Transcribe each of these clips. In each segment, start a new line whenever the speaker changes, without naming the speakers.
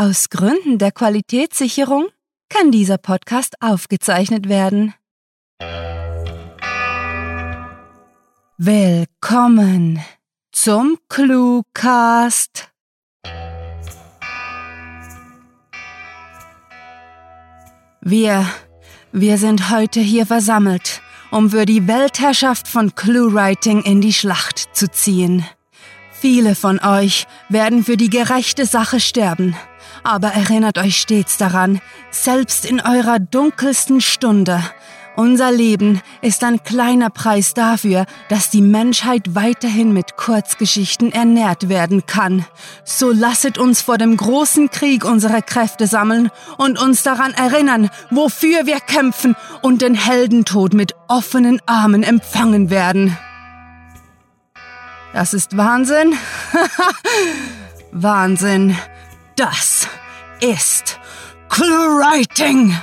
Aus Gründen der Qualitätssicherung kann dieser Podcast aufgezeichnet werden. Willkommen zum Cluecast. Wir, wir sind heute hier versammelt, um für die Weltherrschaft von Cluewriting in die Schlacht zu ziehen. Viele von euch werden für die gerechte Sache sterben, aber erinnert euch stets daran, selbst in eurer dunkelsten Stunde, unser Leben ist ein kleiner Preis dafür, dass die Menschheit weiterhin mit Kurzgeschichten ernährt werden kann. So lasset uns vor dem großen Krieg unsere Kräfte sammeln und uns daran erinnern, wofür wir kämpfen und den Heldentod mit offenen Armen empfangen werden. Das ist Wahnsinn. Wahnsinn. Das ist ClueWriting.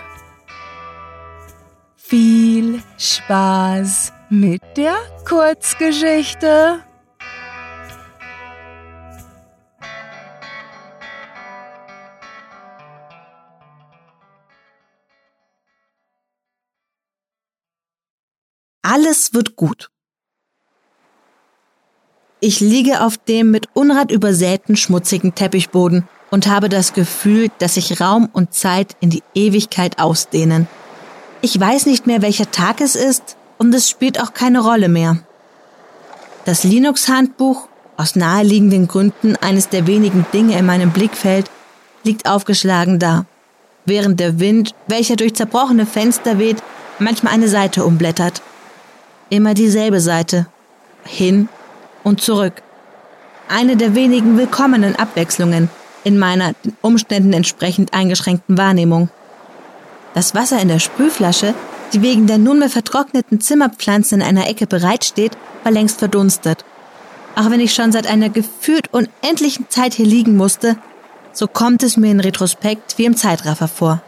Viel Spaß mit der Kurzgeschichte.
Alles wird gut. Ich liege auf dem mit Unrat übersäten schmutzigen Teppichboden und habe das Gefühl, dass sich Raum und Zeit in die Ewigkeit ausdehnen. Ich weiß nicht mehr, welcher Tag es ist und es spielt auch keine Rolle mehr. Das Linux-Handbuch, aus naheliegenden Gründen eines der wenigen Dinge in meinem Blickfeld, liegt aufgeschlagen da, während der Wind, welcher durch zerbrochene Fenster weht, manchmal eine Seite umblättert. Immer dieselbe Seite. Hin und zurück. Eine der wenigen willkommenen Abwechslungen in meiner den Umständen entsprechend eingeschränkten Wahrnehmung. Das Wasser in der Sprühflasche, die wegen der nunmehr vertrockneten Zimmerpflanzen in einer Ecke bereitsteht, war längst verdunstet. Auch wenn ich schon seit einer gefühlt unendlichen Zeit hier liegen musste, so kommt es mir in Retrospekt wie im Zeitraffer vor.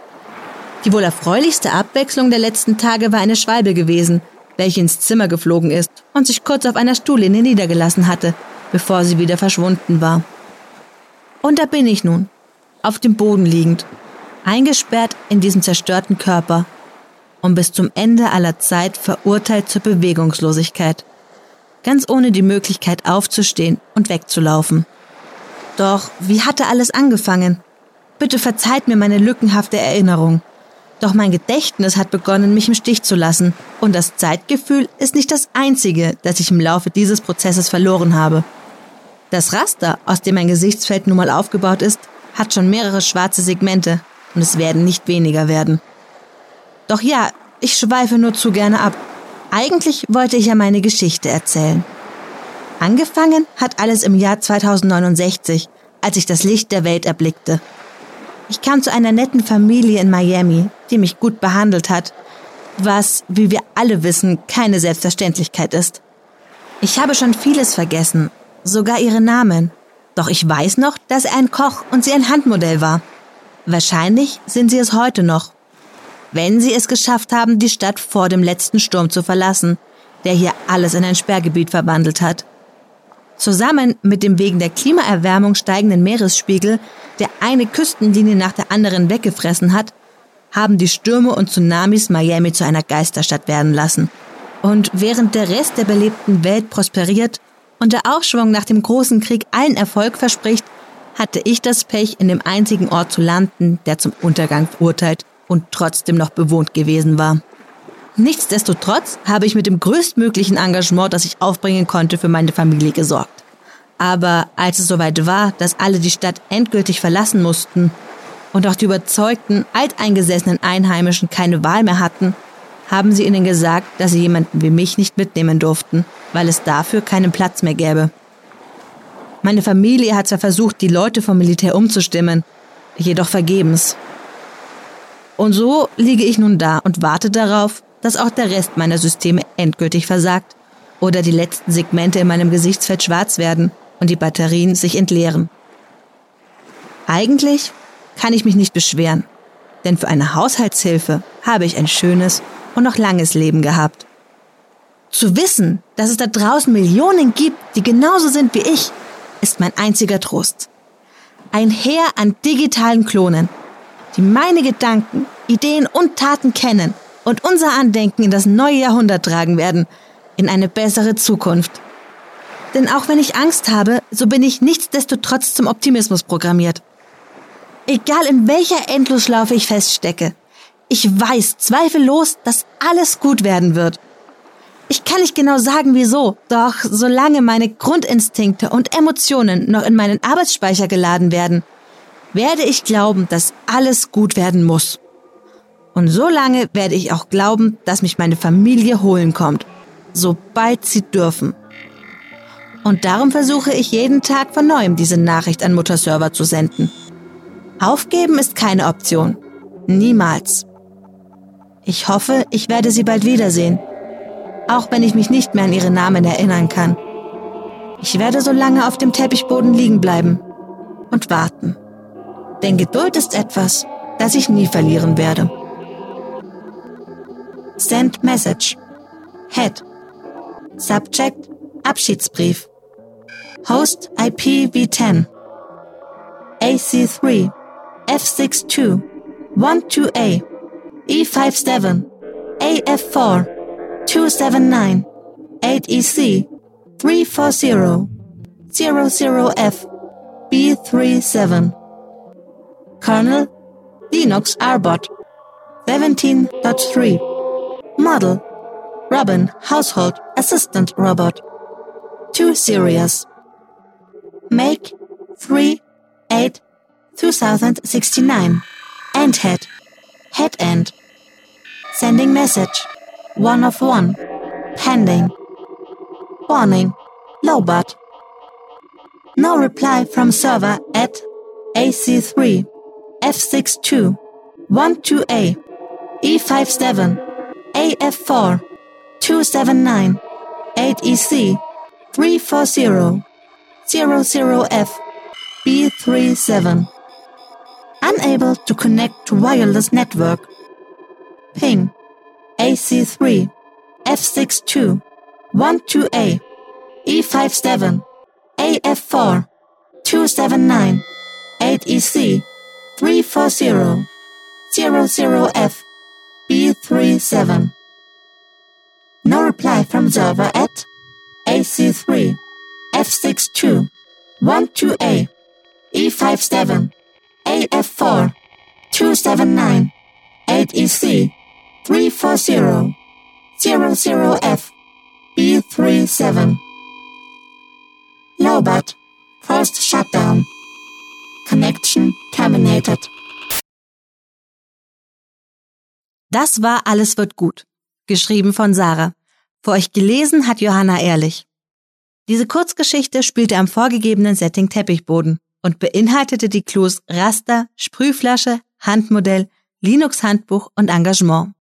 Die wohl erfreulichste Abwechslung der letzten Tage war eine Schwalbe gewesen, welche ins Zimmer geflogen ist und sich kurz auf einer Stuhllehne niedergelassen hatte, bevor sie wieder verschwunden war. Und da bin ich nun, auf dem Boden liegend, eingesperrt in diesem zerstörten Körper und bis zum Ende aller Zeit verurteilt zur Bewegungslosigkeit, ganz ohne die Möglichkeit aufzustehen und wegzulaufen. Doch wie hatte alles angefangen? Bitte verzeiht mir meine lückenhafte Erinnerung. Doch mein Gedächtnis hat begonnen, mich im Stich zu lassen, und das Zeitgefühl ist nicht das einzige, das ich im Laufe dieses Prozesses verloren habe. Das Raster, aus dem mein Gesichtsfeld nun mal aufgebaut ist, hat schon mehrere schwarze Segmente, und es werden nicht weniger werden. Doch ja, ich schweife nur zu gerne ab. Eigentlich wollte ich ja meine Geschichte erzählen. Angefangen hat alles im Jahr 2069, als ich das Licht der Welt erblickte. Ich kam zu einer netten Familie in Miami, die mich gut behandelt hat, was, wie wir alle wissen, keine Selbstverständlichkeit ist. Ich habe schon vieles vergessen, sogar ihre Namen. Doch ich weiß noch, dass er ein Koch und sie ein Handmodell war. Wahrscheinlich sind sie es heute noch. Wenn sie es geschafft haben, die Stadt vor dem letzten Sturm zu verlassen, der hier alles in ein Sperrgebiet verwandelt hat. Zusammen mit dem wegen der Klimaerwärmung steigenden Meeresspiegel, der eine Küstenlinie nach der anderen weggefressen hat, haben die Stürme und Tsunamis Miami zu einer Geisterstadt werden lassen. Und während der Rest der belebten Welt prosperiert und der Aufschwung nach dem großen Krieg allen Erfolg verspricht, hatte ich das Pech, in dem einzigen Ort zu landen, der zum Untergang verurteilt und trotzdem noch bewohnt gewesen war. Nichtsdestotrotz habe ich mit dem größtmöglichen Engagement, das ich aufbringen konnte, für meine Familie gesorgt. Aber als es soweit war, dass alle die Stadt endgültig verlassen mussten und auch die überzeugten, alteingesessenen Einheimischen keine Wahl mehr hatten, haben sie ihnen gesagt, dass sie jemanden wie mich nicht mitnehmen durften, weil es dafür keinen Platz mehr gäbe. Meine Familie hat zwar versucht, die Leute vom Militär umzustimmen, jedoch vergebens. Und so liege ich nun da und warte darauf, dass auch der Rest meiner Systeme endgültig versagt oder die letzten Segmente in meinem Gesichtsfeld schwarz werden und die Batterien sich entleeren. Eigentlich kann ich mich nicht beschweren, denn für eine Haushaltshilfe habe ich ein schönes und noch langes Leben gehabt. Zu wissen, dass es da draußen Millionen gibt, die genauso sind wie ich, ist mein einziger Trost. Ein Heer an digitalen Klonen, die meine Gedanken, Ideen und Taten kennen und unser Andenken in das neue Jahrhundert tragen werden, in eine bessere Zukunft. Denn auch wenn ich Angst habe, so bin ich nichtsdestotrotz zum Optimismus programmiert. Egal in welcher Endlosschlaufe ich feststecke, ich weiß zweifellos, dass alles gut werden wird. Ich kann nicht genau sagen, wieso, doch solange meine Grundinstinkte und Emotionen noch in meinen Arbeitsspeicher geladen werden, werde ich glauben, dass alles gut werden muss. Und solange werde ich auch glauben, dass mich meine Familie holen kommt, sobald sie dürfen. Und darum versuche ich jeden Tag von neuem diese Nachricht an Mutterserver zu senden. Aufgeben ist keine Option. Niemals. Ich hoffe, ich werde sie bald wiedersehen auch wenn ich mich nicht mehr an ihre Namen erinnern kann. Ich werde so lange auf dem Teppichboden liegen bleiben und warten. Denn Geduld ist etwas, das ich nie verlieren werde. Send Message. Head. Subject Abschiedsbrief. Host IPv10. AC3. F62. 12A. E57. AF4. 279 8EC 340 00F B37 Kernel Linux RBOT 17.3 Model Robin Household Assistant Robot 2 Series Make 3 8 2069 End Head. Head End. Sending message. One of one. Pending. Warning. Lowbot. No reply from server at AC3, F62, 12A, E57, AF4, 279, 8EC, 340, 00F, B37. Unable to connect to wireless network. Ping. AC3, F62, 12A, E57, AF4, 279, 8EC, 340, 00F, B37. No reply from server at AC3, F62, 12A, E57, AF4, 279, 8EC, 340 00F B37 Lowbat First Shutdown Connection terminated Das war Alles wird gut, geschrieben von Sarah. Für euch gelesen hat Johanna Ehrlich. Diese Kurzgeschichte spielte am vorgegebenen Setting Teppichboden und beinhaltete die Clues Raster, Sprühflasche, Handmodell, Linux-Handbuch und Engagement.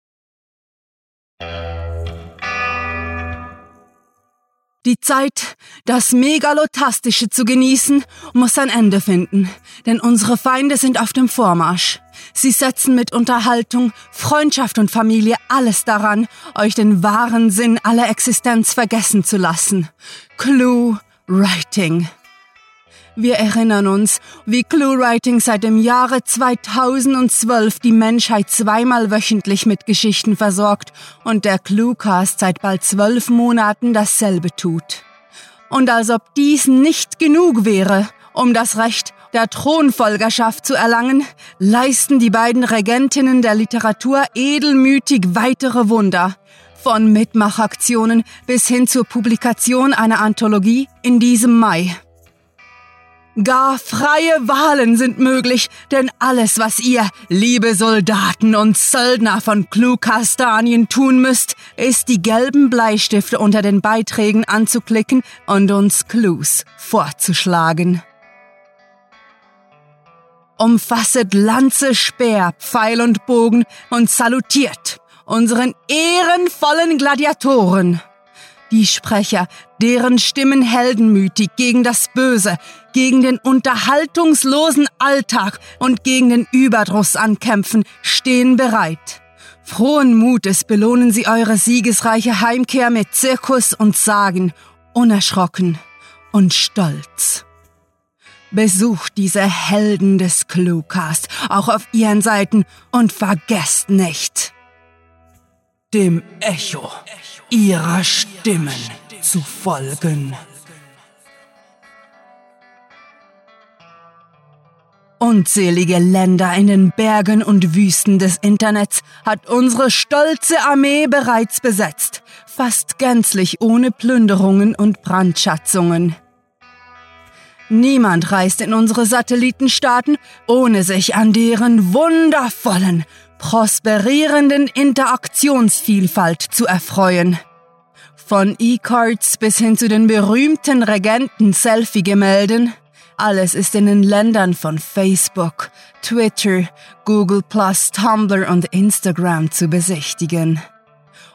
Die Zeit, das Megalotastische zu genießen, muss ein Ende finden, denn unsere Feinde sind auf dem Vormarsch. Sie setzen mit Unterhaltung, Freundschaft und Familie alles daran, euch den wahren Sinn aller Existenz vergessen zu lassen. Clue Writing. Wir erinnern uns, wie ClueWriting seit dem Jahre 2012 die Menschheit zweimal wöchentlich mit Geschichten versorgt und der Cluecast seit bald zwölf Monaten dasselbe tut. Und als ob dies nicht genug wäre, um das Recht der Thronfolgerschaft zu erlangen, leisten die beiden Regentinnen der Literatur edelmütig weitere Wunder, von Mitmachaktionen bis hin zur Publikation einer Anthologie in diesem Mai. Gar freie Wahlen sind möglich, denn alles, was ihr, liebe Soldaten und Söldner von Klukastanien tun müsst, ist die gelben Bleistifte unter den Beiträgen anzuklicken und uns Clues vorzuschlagen. Umfasset Lanze, Speer, Pfeil und Bogen und salutiert unseren ehrenvollen Gladiatoren die Sprecher, deren Stimmen heldenmütig gegen das Böse, gegen den unterhaltungslosen Alltag und gegen den Überdruss ankämpfen, stehen bereit. Frohen Mutes belohnen sie eure siegesreiche Heimkehr mit Zirkus und Sagen, unerschrocken und stolz. Besucht diese Helden des Cluecast auch auf ihren Seiten und vergesst nicht, dem Echo ihrer Stimmen zu folgen. Unzählige Länder in den Bergen und Wüsten des Internets hat unsere stolze Armee bereits besetzt, fast gänzlich ohne Plünderungen und Brandschatzungen. Niemand reist in unsere Satellitenstaaten, ohne sich an deren wundervollen, prosperierenden Interaktionsvielfalt zu erfreuen. Von E-Cards bis hin zu den berühmten Regenten-Selfie-Gemälden, alles ist in den Ländern von Facebook, Twitter, Google Tumblr und Instagram zu besichtigen.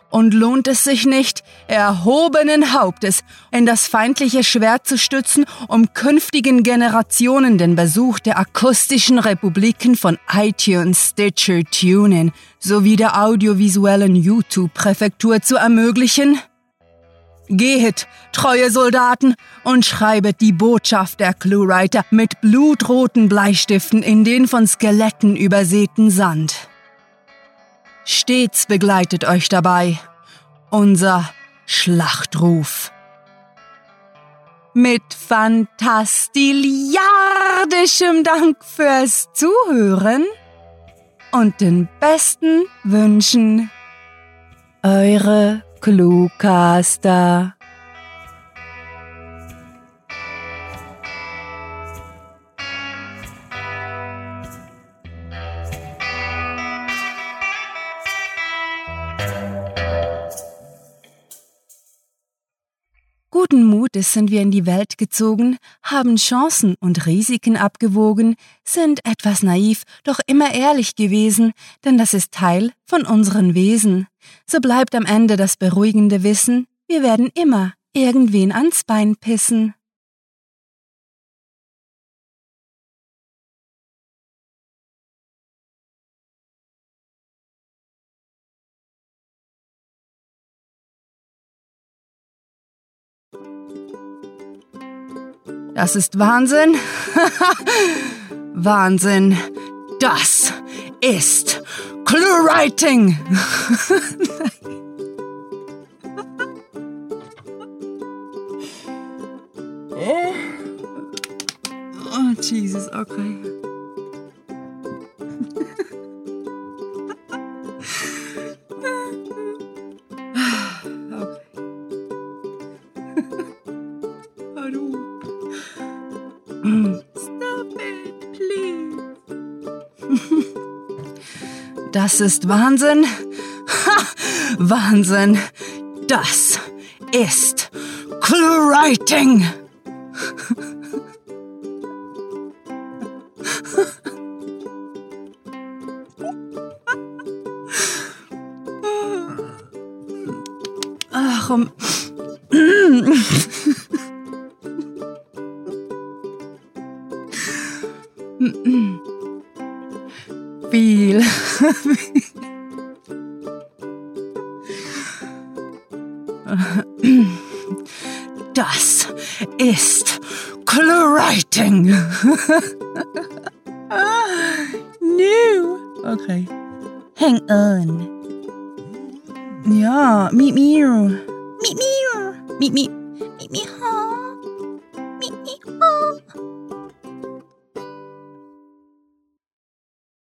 Und lohnt es sich nicht, erhobenen Hauptes in das feindliche Schwert zu stützen, um künftigen Generationen den Besuch der akustischen Republiken von iTunes, Stitcher, TuneIn sowie der audiovisuellen YouTube-Präfektur zu ermöglichen? Gehet, treue Soldaten, und schreibet die Botschaft der Cluewriter mit blutroten Bleistiften in den von Skeletten übersäten Sand. Stets begleitet euch dabei unser Schlachtruf. Mit fantastiliardischem Dank fürs Zuhören und den besten Wünschen. Eure Cluecaster. Guten Mutes sind wir in die Welt gezogen, haben Chancen und Risiken abgewogen, sind etwas naiv, doch immer ehrlich gewesen, denn das ist Teil von unseren Wesen. So bleibt am Ende das beruhigende Wissen, wir werden immer irgendwen ans Bein pissen. Das ist Wahnsinn. Wahnsinn. Das ist Clue-Writing. oh, Jesus, okay. Das ist Wahnsinn. Ha! Wahnsinn. Das ist Clue-Writing. Ach, um. Das ist ClueWriting. no. Okay. Hang on. Ja, meet me. Meet me. Meet me. Meet me home.